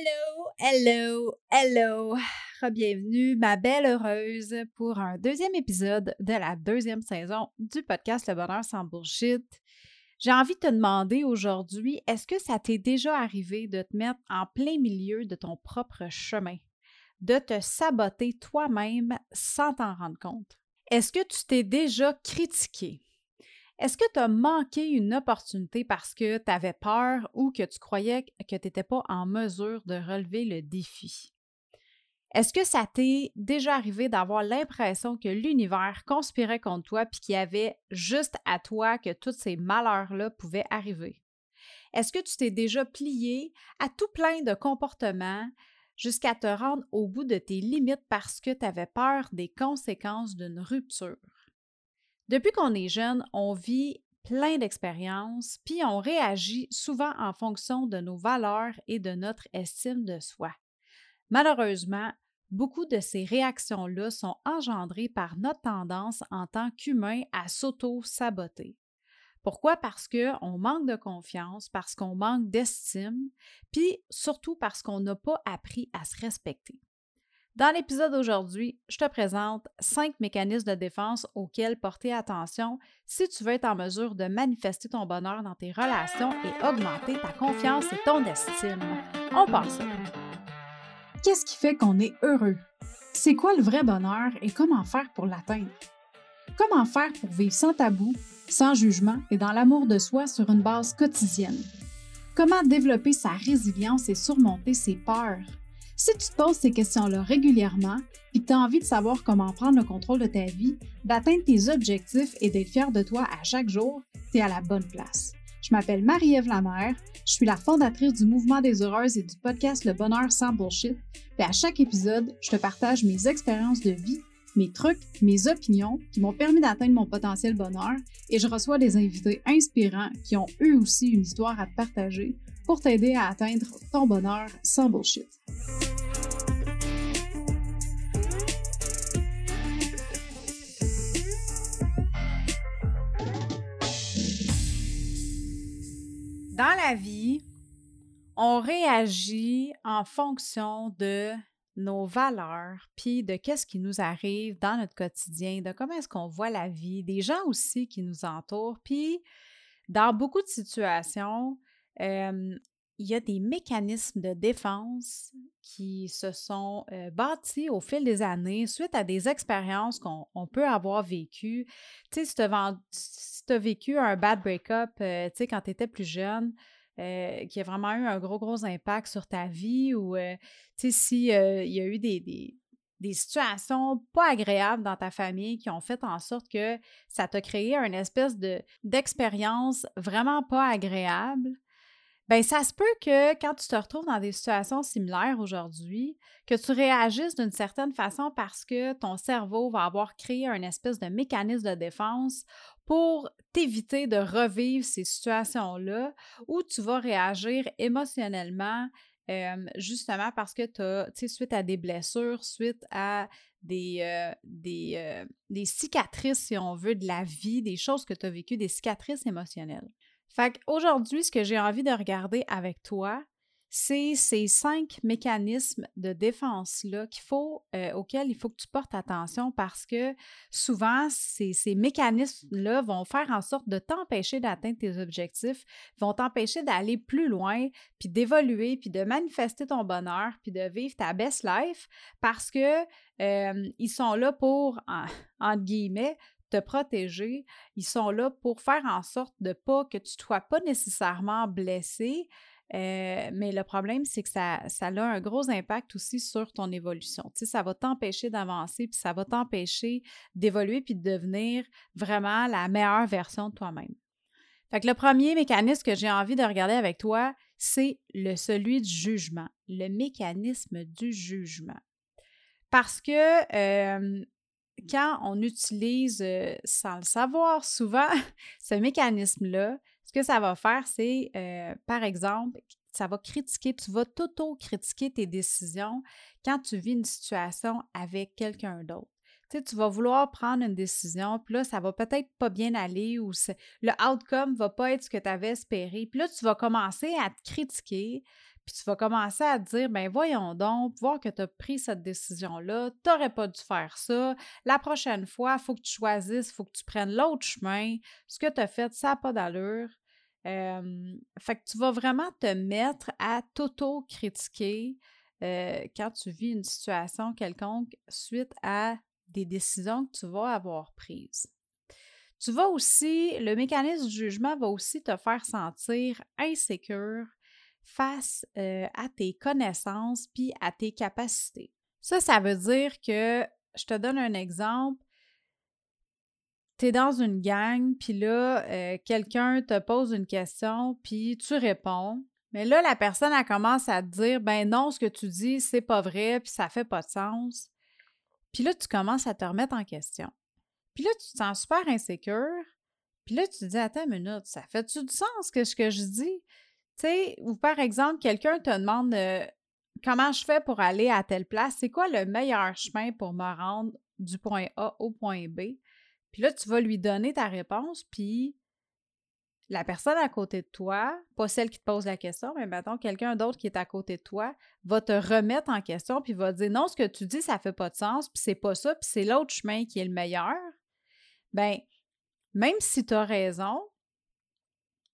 Hello, hello, hello. Bienvenue, ma belle heureuse, pour un deuxième épisode de la deuxième saison du podcast Le Bonheur sans Bullshit. J'ai envie de te demander aujourd'hui, est-ce que ça t'est déjà arrivé de te mettre en plein milieu de ton propre chemin, de te saboter toi-même sans t'en rendre compte? Est-ce que tu t'es déjà critiqué? Est-ce que tu as manqué une opportunité parce que tu avais peur ou que tu croyais que tu n'étais pas en mesure de relever le défi? Est-ce que ça t'est déjà arrivé d'avoir l'impression que l'univers conspirait contre toi puis qu'il y avait juste à toi que tous ces malheurs-là pouvaient arriver? Est-ce que tu t'es déjà plié à tout plein de comportements jusqu'à te rendre au bout de tes limites parce que tu avais peur des conséquences d'une rupture? Depuis qu'on est jeune, on vit plein d'expériences, puis on réagit souvent en fonction de nos valeurs et de notre estime de soi. Malheureusement, beaucoup de ces réactions-là sont engendrées par notre tendance en tant qu'humain à s'auto-saboter. Pourquoi? Parce qu'on manque de confiance, parce qu'on manque d'estime, puis surtout parce qu'on n'a pas appris à se respecter. Dans l'épisode d'aujourd'hui, je te présente cinq mécanismes de défense auxquels porter attention si tu veux être en mesure de manifester ton bonheur dans tes relations et augmenter ta confiance et ton estime. On passe. Qu'est-ce qui fait qu'on est heureux? C'est quoi le vrai bonheur et comment faire pour l'atteindre? Comment faire pour vivre sans tabou, sans jugement et dans l'amour de soi sur une base quotidienne? Comment développer sa résilience et surmonter ses peurs? Si tu te poses ces questions-là régulièrement et que tu as envie de savoir comment prendre le contrôle de ta vie, d'atteindre tes objectifs et d'être fier de toi à chaque jour, tu es à la bonne place. Je m'appelle Marie-Ève Lamère, je suis la fondatrice du Mouvement des Heureuses et du podcast Le Bonheur sans Bullshit. Et à chaque épisode, je te partage mes expériences de vie, mes trucs, mes opinions qui m'ont permis d'atteindre mon potentiel bonheur et je reçois des invités inspirants qui ont eux aussi une histoire à te partager pour t'aider à atteindre ton bonheur sans bullshit. Vie, on réagit en fonction de nos valeurs, puis de qu'est-ce qui nous arrive dans notre quotidien, de comment est-ce qu'on voit la vie, des gens aussi qui nous entourent. Puis, dans beaucoup de situations, il y a des mécanismes de défense qui se sont bâtis au fil des années suite à des expériences qu'on peut avoir vécues. Tu sais, si tu as, vécu un bad break-up, tu sais, quand tu étais plus jeune, qui a vraiment eu un gros, gros impact sur ta vie ou, tu sais, s'il y a eu des, des, situations pas agréables dans ta famille qui ont fait en sorte que ça t'a créé une espèce d'expérience vraiment pas agréable, Bien, ça se peut que quand tu te retrouves dans des situations similaires aujourd'hui, que tu réagisses d'une certaine façon parce que ton cerveau va avoir créé un espèce de mécanisme de défense pour t'éviter de revivre ces situations-là où tu vas réagir émotionnellement justement parce que tu as, suite à des blessures, suite à des, cicatrices, si on veut, de la vie, des choses que tu as vécues, des cicatrices émotionnelles. Fait qu'aujourd'hui, ce que j'ai envie de regarder avec toi, c'est ces cinq mécanismes de défense-là qu'il faut, euh, auxquels il faut que tu portes attention parce que souvent, ces, mécanismes-là vont faire en sorte de t'empêcher d'atteindre tes objectifs, vont t'empêcher d'aller plus loin, puis d'évoluer, puis de manifester ton bonheur, puis de vivre ta best life parce que euh, ils sont là pour, en, entre guillemets, te protéger. Ils sont là pour faire en sorte de pas que tu ne sois pas nécessairement blessé. Euh, mais le problème, c'est que ça, ça a un gros impact aussi sur ton évolution. Ça va t'empêcher d'avancer, puis ça va t'empêcher d'évoluer, puis de devenir vraiment la meilleure version de toi-même. Fait que le premier mécanisme que j'ai envie de regarder avec toi, c'est le celui du jugement, le mécanisme du jugement. Parce que euh, quand on utilise euh, sans le savoir souvent ce mécanisme-là, ce que ça va faire, c'est, euh, par exemple, ça va critiquer, tu vas t'auto-critiquer tes décisions quand tu vis une situation avec quelqu'un d'autre. Tu sais, tu vas vouloir prendre une décision, puis là, ça va peut-être pas bien aller ou le outcome va pas être ce que tu avais espéré. Puis là, tu vas commencer à te critiquer, puis tu vas commencer à te dire, ben voyons donc, voir que tu as pris cette décision-là, tu n'aurais pas dû faire ça. La prochaine fois, il faut que tu choisisses, il faut que tu prennes l'autre chemin. Ce que tu as fait, ça n'a pas d'allure. Fait que tu vas vraiment te mettre à t'auto-critiquer quand tu vis une situation quelconque suite à des décisions que tu vas avoir prises. Tu vas aussi, le mécanisme du jugement va aussi te faire sentir insécure face à tes connaissances puis à tes capacités. Ça, ça veut dire que, je te donne un exemple, tu es dans une gang, puis là, euh, quelqu'un te pose une question, puis tu réponds. Mais là, la personne, elle commence à te dire, ben non, ce que tu dis, c'est pas vrai, puis ça fait pas de sens. Puis là, tu commences à te remettre en question. Puis là, tu te sens super insécure. Puis là, tu te dis, attends une minute, ça fait-tu du sens que ce que je dis? Tu sais, ou par exemple, quelqu'un te demande euh, comment je fais pour aller à telle place, c'est quoi le meilleur chemin pour me rendre du point A au point B? Puis là, tu vas lui donner ta réponse, puis la personne à côté de toi, pas celle qui te pose la question, mais mettons quelqu'un d'autre qui est à côté de toi, va te remettre en question puis va dire non, ce que tu dis, ça fait pas de sens, puis c'est pas ça, puis c'est l'autre chemin qui est le meilleur. Ben, même si tu as raison,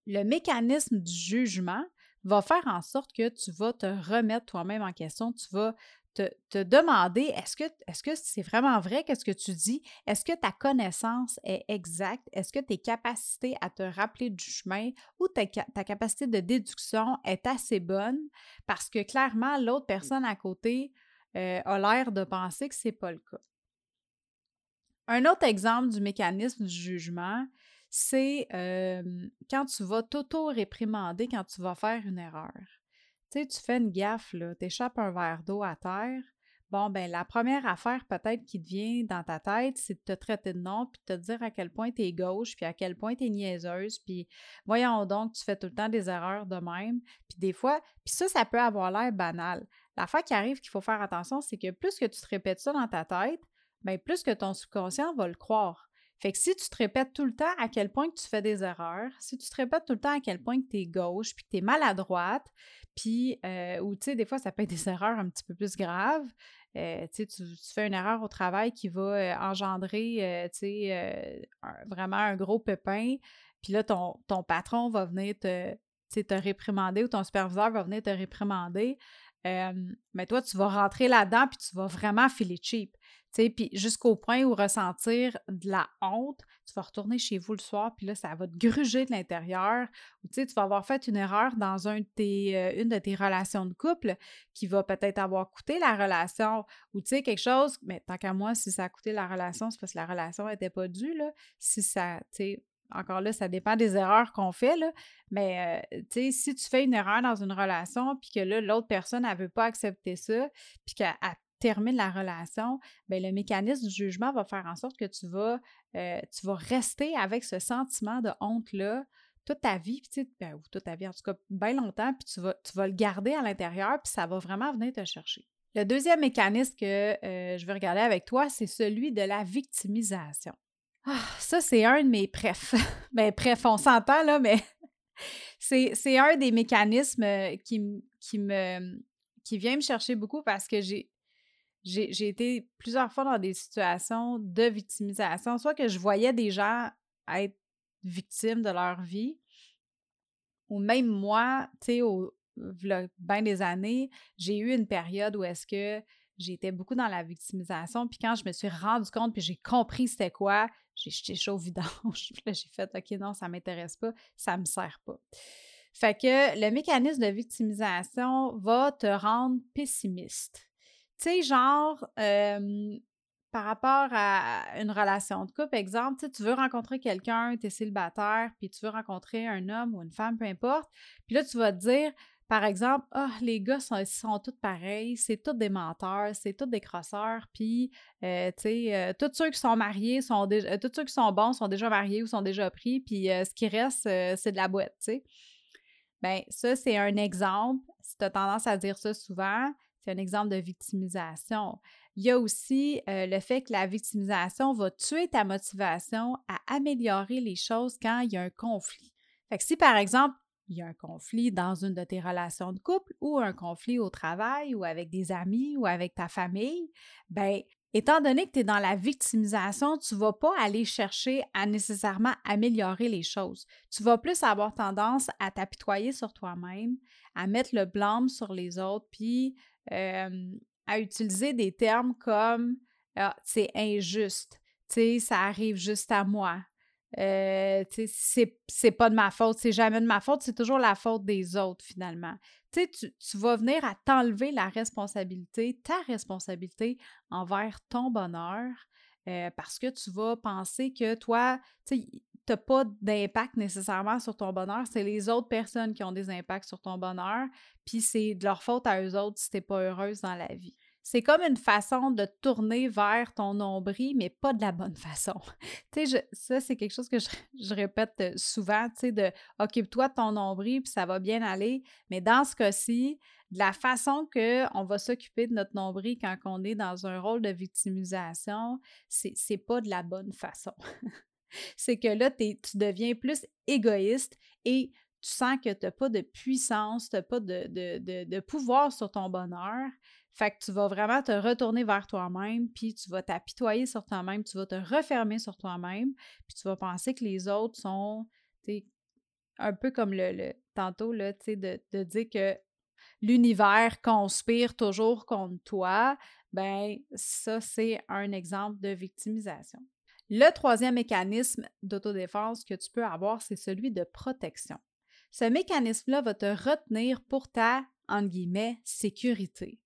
le mécanisme du jugement va faire en sorte que tu vas te remettre toi-même en question, tu vas te, demander est-ce que est-ce que c'est vraiment vrai qu'est-ce que tu dis? Est-ce que ta connaissance est exacte? Est-ce que tes capacités à te rappeler du chemin ou ta, capacité de déduction est assez bonne? Parce que clairement, l'autre mmh. personne à côté euh, a l'air de penser que ce n'est pas le cas. Un autre exemple du mécanisme du jugement, c'est quand tu vas t'auto-réprimander quand tu vas faire une erreur. Tu tu fais une gaffe, là, t'échappes un verre d'eau à terre. Bon, ben la première affaire peut-être qui te vient dans ta tête, c'est de te traiter de nom, puis de te dire à quel point tu es gauche, puis à quel point tu es niaiseuse, puis voyons donc, tu fais tout le temps des erreurs de même. Puis des fois, puis ça, ça peut avoir l'air banal. L'affaire qui arrive qu'il faut faire attention, c'est que plus que tu te répètes ça dans ta tête, bien plus que ton subconscient va le croire. Fait que si tu te répètes tout le temps à quel point que tu fais des erreurs, si tu te répètes tout le temps à quel point que tu es gauche, puis que tu es maladroite, puis, euh, ou tu sais, des fois, ça peut être des erreurs un petit peu plus graves. Euh, tu, tu fais une erreur au travail qui va euh, engendrer, tu sais, vraiment un gros pépin. Puis là, ton, ton patron va venir te, te réprimander ou ton superviseur va venir te réprimander. mais toi, tu vas rentrer là-dedans puis tu vas vraiment filer cheap. Puis jusqu'au point où ressentir de la honte, tu vas retourner chez vous le soir, puis là, ça va te gruger de l'intérieur. Ou tu vas avoir fait une erreur dans un de tes, euh, une de tes relations de couple qui va peut-être avoir coûté la relation. Ou tu sais, quelque chose, mais tant qu'à moi, si ça a coûté la relation, c'est parce que la relation n'était pas due. Là. Si ça, tu sais, encore là, ça dépend des erreurs qu'on fait, là. Mais, euh, tu sais, si tu fais une erreur dans une relation, puis que là, l'autre personne, elle ne veut pas accepter ça, puis qu'elle termine la relation, bien, le mécanisme du jugement va faire en sorte que tu vas, euh, tu vas rester avec ce sentiment de honte-là toute ta vie, puis ben, ou toute ta vie, en tout cas, bien longtemps, puis tu vas, tu vas le garder à l'intérieur, puis ça va vraiment venir te chercher. Le deuxième mécanisme que euh, je veux regarder avec toi, c'est celui de la victimisation. Ah, ça, c'est un de mes préf. ben, bref, on s'entend, là, mais c'est un des mécanismes euh, qui, qui, me, qui vient me chercher beaucoup parce que j'ai j'ai été plusieurs fois dans des situations de victimisation, soit que je voyais des gens être victimes de leur vie, ou même moi, tu sais, au bien des années, j'ai eu une période où est-ce que j'étais beaucoup dans la victimisation, puis quand je me suis rendu compte, puis j'ai compris c'était quoi, j'ai jeté chaud au vidange, j'ai fait « OK, non, ça m'intéresse pas, ça me sert pas ». Fait que le mécanisme de victimisation va te rendre pessimiste. Tu sais, genre, par rapport à une relation de couple, exemple, tu veux rencontrer quelqu'un, tu es célibataire, puis tu veux rencontrer un homme ou une femme, peu importe, puis là, tu vas te dire, par exemple, ah, les gars sont, sont tous pareils, c'est tous des menteurs, c'est tous des crosseurs, puis, tu sais, tous ceux qui sont mariés sont déjà, tous ceux qui sont bons sont déjà mariés ou sont déjà pris, puis ce qui reste, c'est de la boîte, tu sais. Bien, ça, c'est un exemple. Si tu as tendance à dire ça souvent, c'est un exemple de victimisation. Il y a aussi euh, le fait que la victimisation va tuer ta motivation à améliorer les choses quand il y a un conflit. Fait que si, par exemple, il y a un conflit dans une de tes relations de couple ou un conflit au travail ou avec des amis ou avec ta famille, ben étant donné que tu es dans la victimisation, tu vas pas aller chercher à nécessairement améliorer les choses. Tu vas plus avoir tendance à t'apitoyer sur toi-même, à mettre le blâme sur les autres, puis à utiliser des termes comme ah, c'est injuste, ça arrive juste à moi, euh, c'est pas de ma faute, c'est jamais de ma faute, c'est toujours la faute des autres finalement. Tu, tu vas venir à t'enlever la responsabilité, ta responsabilité envers ton bonheur euh, parce que tu vas penser que toi, tu n'as pas d'impact nécessairement sur ton bonheur, c'est les autres personnes qui ont des impacts sur ton bonheur, puis c'est de leur faute à eux autres si tu n'es pas heureuse dans la vie c'est comme une façon de tourner vers ton nombril, mais pas de la bonne façon. tu sais, ça, c'est quelque chose que je, répète euh, souvent, tu sais, de occupe-toi de ton nombril, puis ça va bien aller. Mais dans ce cas-ci, de la façon qu'on va s'occuper de notre nombril quand on est dans un rôle de victimisation, c'est pas de la bonne façon. c'est que là, tu deviens plus égoïste et tu sens que tu n'as pas de puissance, tu n'as pas de, pouvoir sur ton bonheur. Fait que tu vas vraiment te retourner vers toi-même, puis tu vas t'apitoyer sur toi-même, tu vas te refermer sur toi-même, puis tu vas penser que les autres sont, un peu comme le, tantôt, là, de, de dire que l'univers conspire toujours contre toi, ben ça, c'est un exemple de victimisation. Le troisième mécanisme d'autodéfense que tu peux avoir, c'est celui de protection. Ce mécanisme-là va te retenir pour ta, entre guillemets, sécurité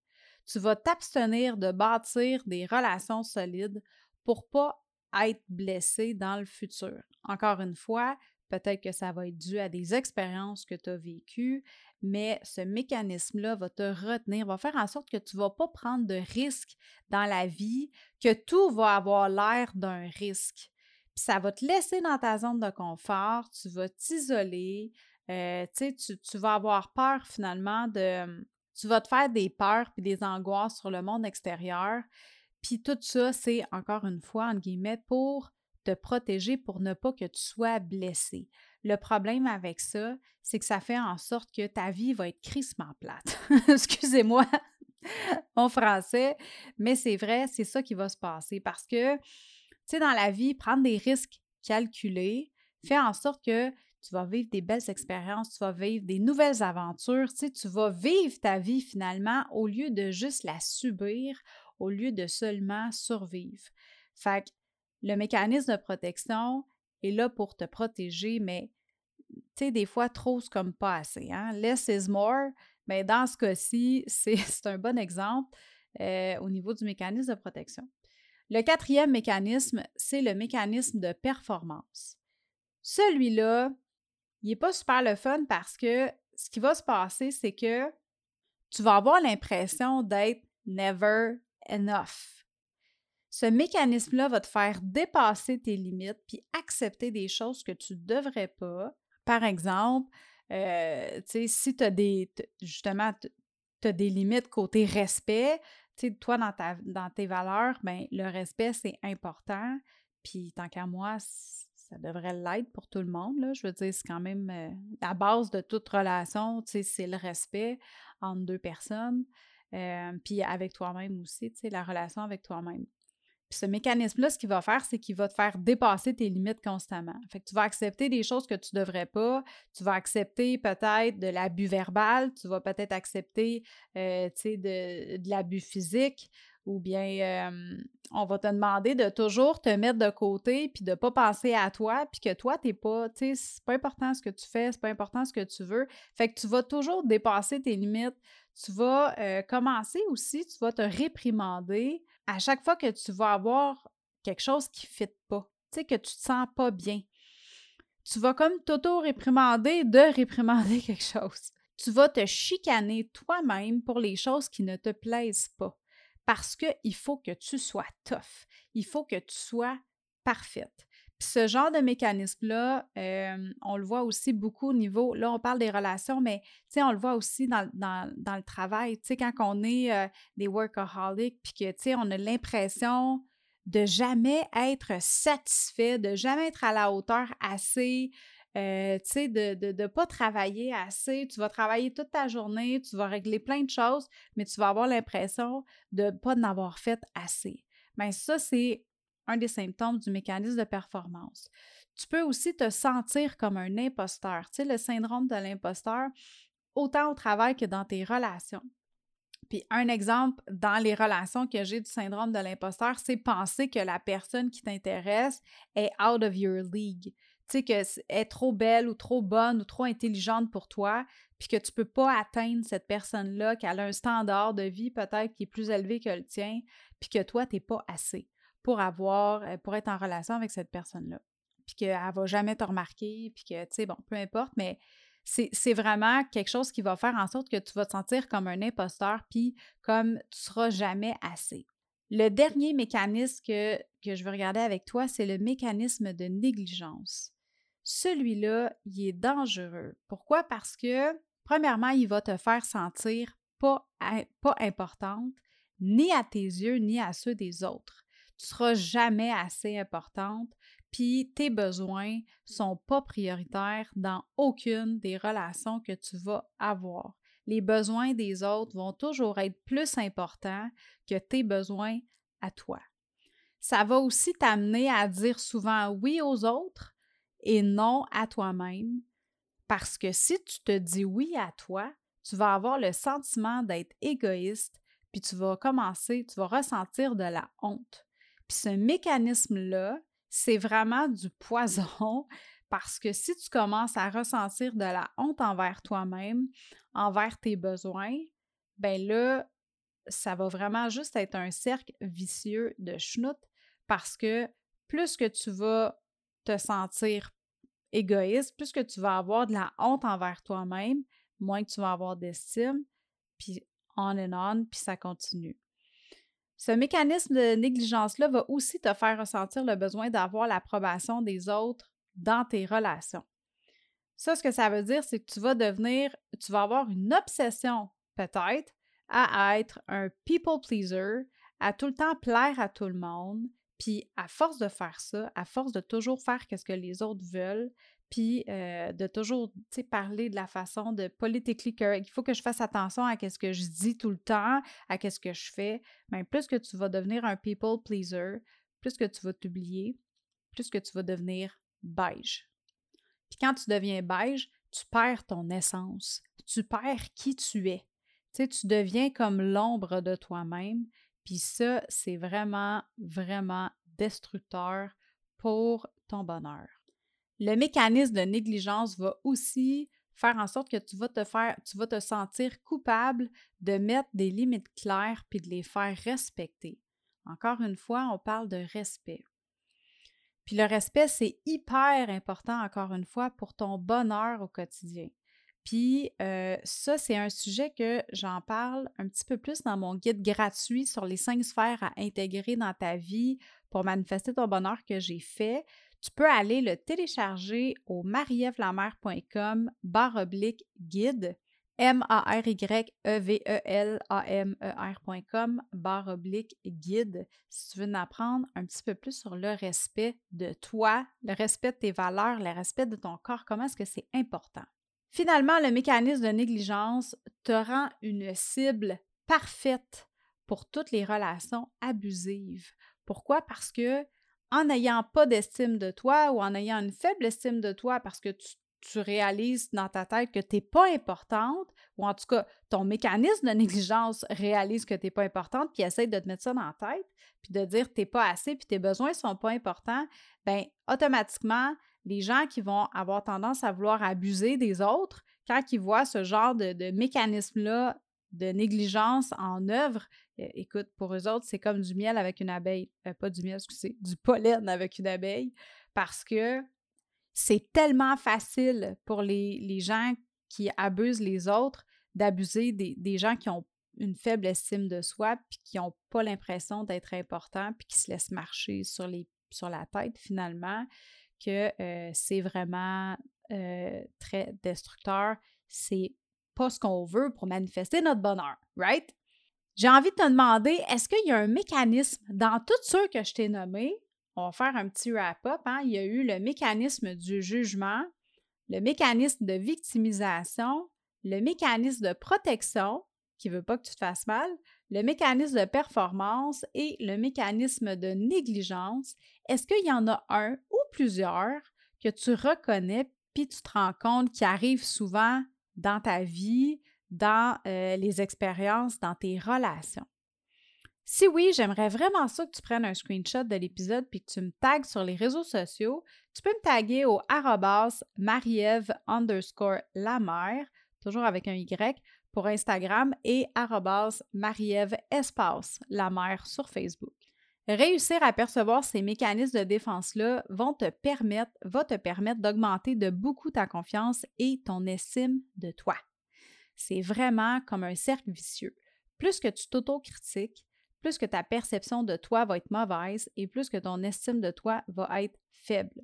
tu vas t'abstenir de bâtir des relations solides pour pas être blessé dans le futur. Encore une fois, peut-être que ça va être dû à des expériences que tu as vécues, mais ce mécanisme-là va te retenir, va faire en sorte que tu ne vas pas prendre de risques dans la vie, que tout va avoir l'air d'un risque. Puis ça va te laisser dans ta zone de confort, tu vas t'isoler, euh, tu, tu vas avoir peur finalement de, tu vas te faire des peurs puis des angoisses sur le monde extérieur. Puis tout ça, c'est encore une fois, entre guillemets, pour protéger, pour ne pas que tu sois blessé. Le problème avec ça, c'est que ça fait en sorte que ta vie va être crissement plate. Excusez-moi mon français, mais c'est vrai, c'est ça qui va se passer parce que, tu sais, dans la vie, prendre des risques calculés fait en sorte que tu vas vivre des belles expériences, tu vas vivre des nouvelles aventures, tu sais, tu vas vivre ta vie finalement au lieu de juste la subir, au lieu de seulement survivre. Fait que le mécanisme de protection est là pour te protéger, mais tu sais, des fois, trop, c'est comme pas assez. Hein? Less is more, mais dans ce cas-ci, c'est un bon exemple euh, au niveau du mécanisme de protection. Le quatrième mécanisme, c'est le mécanisme de performance. Celui-là, il n'est pas super le fun parce que ce qui va se passer, c'est que tu vas avoir l'impression d'être never enough. Ce mécanisme-là va te faire dépasser tes limites puis accepter des choses que tu ne devrais pas. Par exemple, euh, si tu as des, justement, des limites côté respect, toi, dans, ta, dans tes valeurs, ben, le respect, c'est important. Puis tant qu'à moi, ça devrait l'être pour tout le monde. Là. Je veux dire, c'est quand même euh, la base de toute relation, c'est le respect entre deux personnes. Euh, puis avec toi-même aussi, la relation avec toi-même. Puis ce mécanisme-là, ce qu'il va faire, c'est qu'il va te faire dépasser tes limites constamment. Fait que tu vas accepter des choses que tu ne devrais pas, tu vas accepter peut-être de l'abus verbal, tu vas peut-être accepter, euh, de, de l'abus physique, ou bien on va te demander de toujours te mettre de côté puis de ne pas penser à toi puis que toi t'es pas tu sais c'est pas important ce que tu fais c'est pas important ce que tu veux. Fait que tu vas toujours dépasser tes limites. Tu vas euh, commencer aussi tu vas te réprimander à chaque fois que tu vas avoir quelque chose qui ne fit pas tu sais que tu te sens pas bien tu vas comme t'auto-réprimander de réprimander quelque chose tu vas te chicaner toi-même pour les choses qui ne te plaisent pas parce qu'il faut que tu sois tough. Il faut que tu sois parfaite. Puis ce genre de mécanisme-là, euh, on le voit aussi beaucoup au niveau, là on parle des relations, mais on le voit aussi dans, le travail. Tu sais, quand on est euh, des workaholics, puis que, on a l'impression de jamais être satisfait, de jamais être à la hauteur assez, euh, tu sais, de ne de, pas travailler assez. Tu vas travailler toute ta journée, tu vas régler plein de choses, mais tu vas avoir l'impression de ne pas en avoir fait assez. Bien, ça, c'est un des symptômes du mécanisme de performance. Tu peux aussi te sentir comme un imposteur. Tu sais, le syndrome de l'imposteur, autant au travail que dans tes relations. Puis un exemple dans les relations que j'ai du syndrome de l'imposteur, c'est penser que la personne qui t'intéresse est out of your league. Tu sais, qu'elle est trop belle ou trop bonne ou trop intelligente pour toi, puis que tu ne peux pas atteindre cette personne-là, qu'elle a un standard de vie peut-être qui est plus élevé que le tien, puis que toi, tu n'es pas assez pour avoir, pour être en relation avec cette personne-là. Puis qu'elle ne va jamais te remarquer, puis que, tu sais, bon, peu importe, mais c'est vraiment quelque chose qui va faire en sorte que tu vas te sentir comme un imposteur, puis comme tu seras jamais assez. Le dernier mécanisme que, que je veux regarder avec toi, c'est le mécanisme de négligence. Celui-là, il est dangereux. Pourquoi? Parce que, premièrement, il va te faire sentir pas, pas importante, ni à tes yeux, ni à ceux des autres. Tu seras jamais assez importante, puis tes besoins sont pas prioritaires dans aucune des relations que tu vas avoir. Les besoins des autres vont toujours être plus importants que tes besoins à toi. Ça va aussi t'amener à dire souvent oui aux autres et non à toi-même parce que si tu te dis oui à toi, tu vas avoir le sentiment d'être égoïste, puis tu vas commencer, tu vas ressentir de la honte. Puis ce mécanisme-là, c'est vraiment du poison parce que si tu commences à ressentir de la honte envers toi-même, envers tes besoins, ben là, ça va vraiment juste être un cercle vicieux de schnout parce que plus que tu vas te sentir égoïste, plus que tu vas avoir de la honte envers toi-même, moins que tu vas avoir d'estime, puis on and on, puis ça continue. Ce mécanisme de négligence-là va aussi te faire ressentir le besoin d'avoir l'approbation des autres dans tes relations. Ça, ce que ça veut dire, c'est que tu vas devenir, tu vas avoir une obsession peut-être à être un people pleaser, à tout le temps plaire à tout le monde, puis à force de faire ça, à force de toujours faire ce que les autres veulent, puis euh, de toujours parler de la façon de politically correct. Il faut que je fasse attention à ce que je dis tout le temps, à ce que je fais. Mais plus que tu vas devenir un people pleaser, plus que tu vas t'oublier, plus que tu vas devenir beige. Puis quand tu deviens beige, tu perds ton essence, tu perds qui tu es. Tu deviens comme l'ombre de toi-même. Puis ça, c'est vraiment, vraiment destructeur pour ton bonheur. Le mécanisme de négligence va aussi faire en sorte que tu vas te faire, tu vas te sentir coupable de mettre des limites claires puis de les faire respecter. Encore une fois, on parle de respect. Puis le respect, c'est hyper important, encore une fois, pour ton bonheur au quotidien. Puis euh, ça, c'est un sujet que j'en parle un petit peu plus dans mon guide gratuit sur les cinq sphères à intégrer dans ta vie pour manifester ton bonheur que j'ai fait tu peux aller le télécharger au marievlamer.com guide M-A-R-Y-E-V-E-L-A-M-E-R.com guide si tu veux en apprendre un petit peu plus sur le respect de toi, le respect de tes valeurs, le respect de ton corps, comment est-ce que c'est important. Finalement, le mécanisme de négligence te rend une cible parfaite pour toutes les relations abusives. Pourquoi? Parce que en n'ayant pas d'estime de toi ou en ayant une faible estime de toi parce que tu, réalises dans ta tête que tu n'es pas importante, ou en tout cas, ton mécanisme de négligence réalise que tu n'es pas importante, puis essaie de te mettre ça dans la tête, puis de dire que tu n'es pas assez, puis tes besoins ne sont pas importants, bien, automatiquement, les gens qui vont avoir tendance à vouloir abuser des autres, quand ils voient ce genre de, de mécanisme-là de négligence en œuvre, écoute, pour eux autres, c'est comme du miel avec une abeille. Euh, pas du miel, excusez, du pollen avec une abeille, parce que c'est tellement facile pour les, gens qui abusent les autres d'abuser des, gens qui ont une faible estime de soi, puis qui n'ont pas l'impression d'être importants, puis qui se laissent marcher sur, les, sur la tête finalement, que euh, c'est vraiment euh, très destructeur. C'est pas ce qu'on veut pour manifester notre bonheur, right? J'ai envie de te demander, est-ce qu'il y a un mécanisme dans tous ceux que je t'ai nommés? On va faire un petit wrap-up. Hein? Il y a eu le mécanisme du jugement, le mécanisme de victimisation, le mécanisme de protection, qui ne veut pas que tu te fasses mal, le mécanisme de performance et le mécanisme de négligence, est-ce qu'il y en a un ou plusieurs que tu reconnais puis tu te rends compte qui arrivent souvent dans ta vie, dans euh, les expériences, dans tes relations? Si oui, j'aimerais vraiment ça que tu prennes un screenshot de l'épisode puis que tu me tagues sur les réseaux sociaux. Tu peux me taguer au arrobas mariève underscore la toujours avec un Y, pour Instagram et arrobas mariève espace la mère sur Facebook. Réussir à percevoir ces mécanismes de défense-là va te permettre d'augmenter de beaucoup ta confiance et ton estime de toi. C'est vraiment comme un cercle vicieux. Plus que tu t'autocritiques, plus que ta perception de toi va être mauvaise et plus que ton estime de toi va être faible.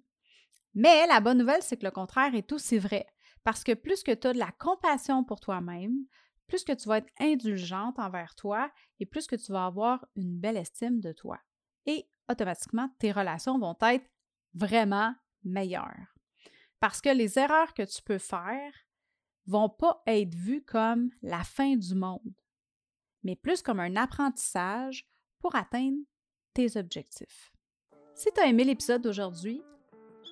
Mais la bonne nouvelle, c'est que le contraire est aussi vrai. Parce que plus que tu as de la compassion pour toi-même, plus que tu vas être indulgente envers toi et plus que tu vas avoir une belle estime de toi. Et automatiquement, tes relations vont être vraiment meilleures. Parce que les erreurs que tu peux faire vont pas être vues comme la fin du monde mais plus comme un apprentissage pour atteindre tes objectifs. Si tu as aimé l'épisode d'aujourd'hui,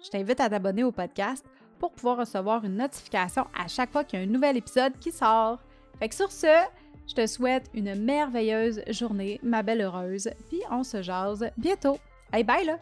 je t'invite à t'abonner au podcast pour pouvoir recevoir une notification à chaque fois qu'il y a un nouvel épisode qui sort. Fait que sur ce, je te souhaite une merveilleuse journée, ma belle heureuse, puis on se jase bientôt. Hey, bye là!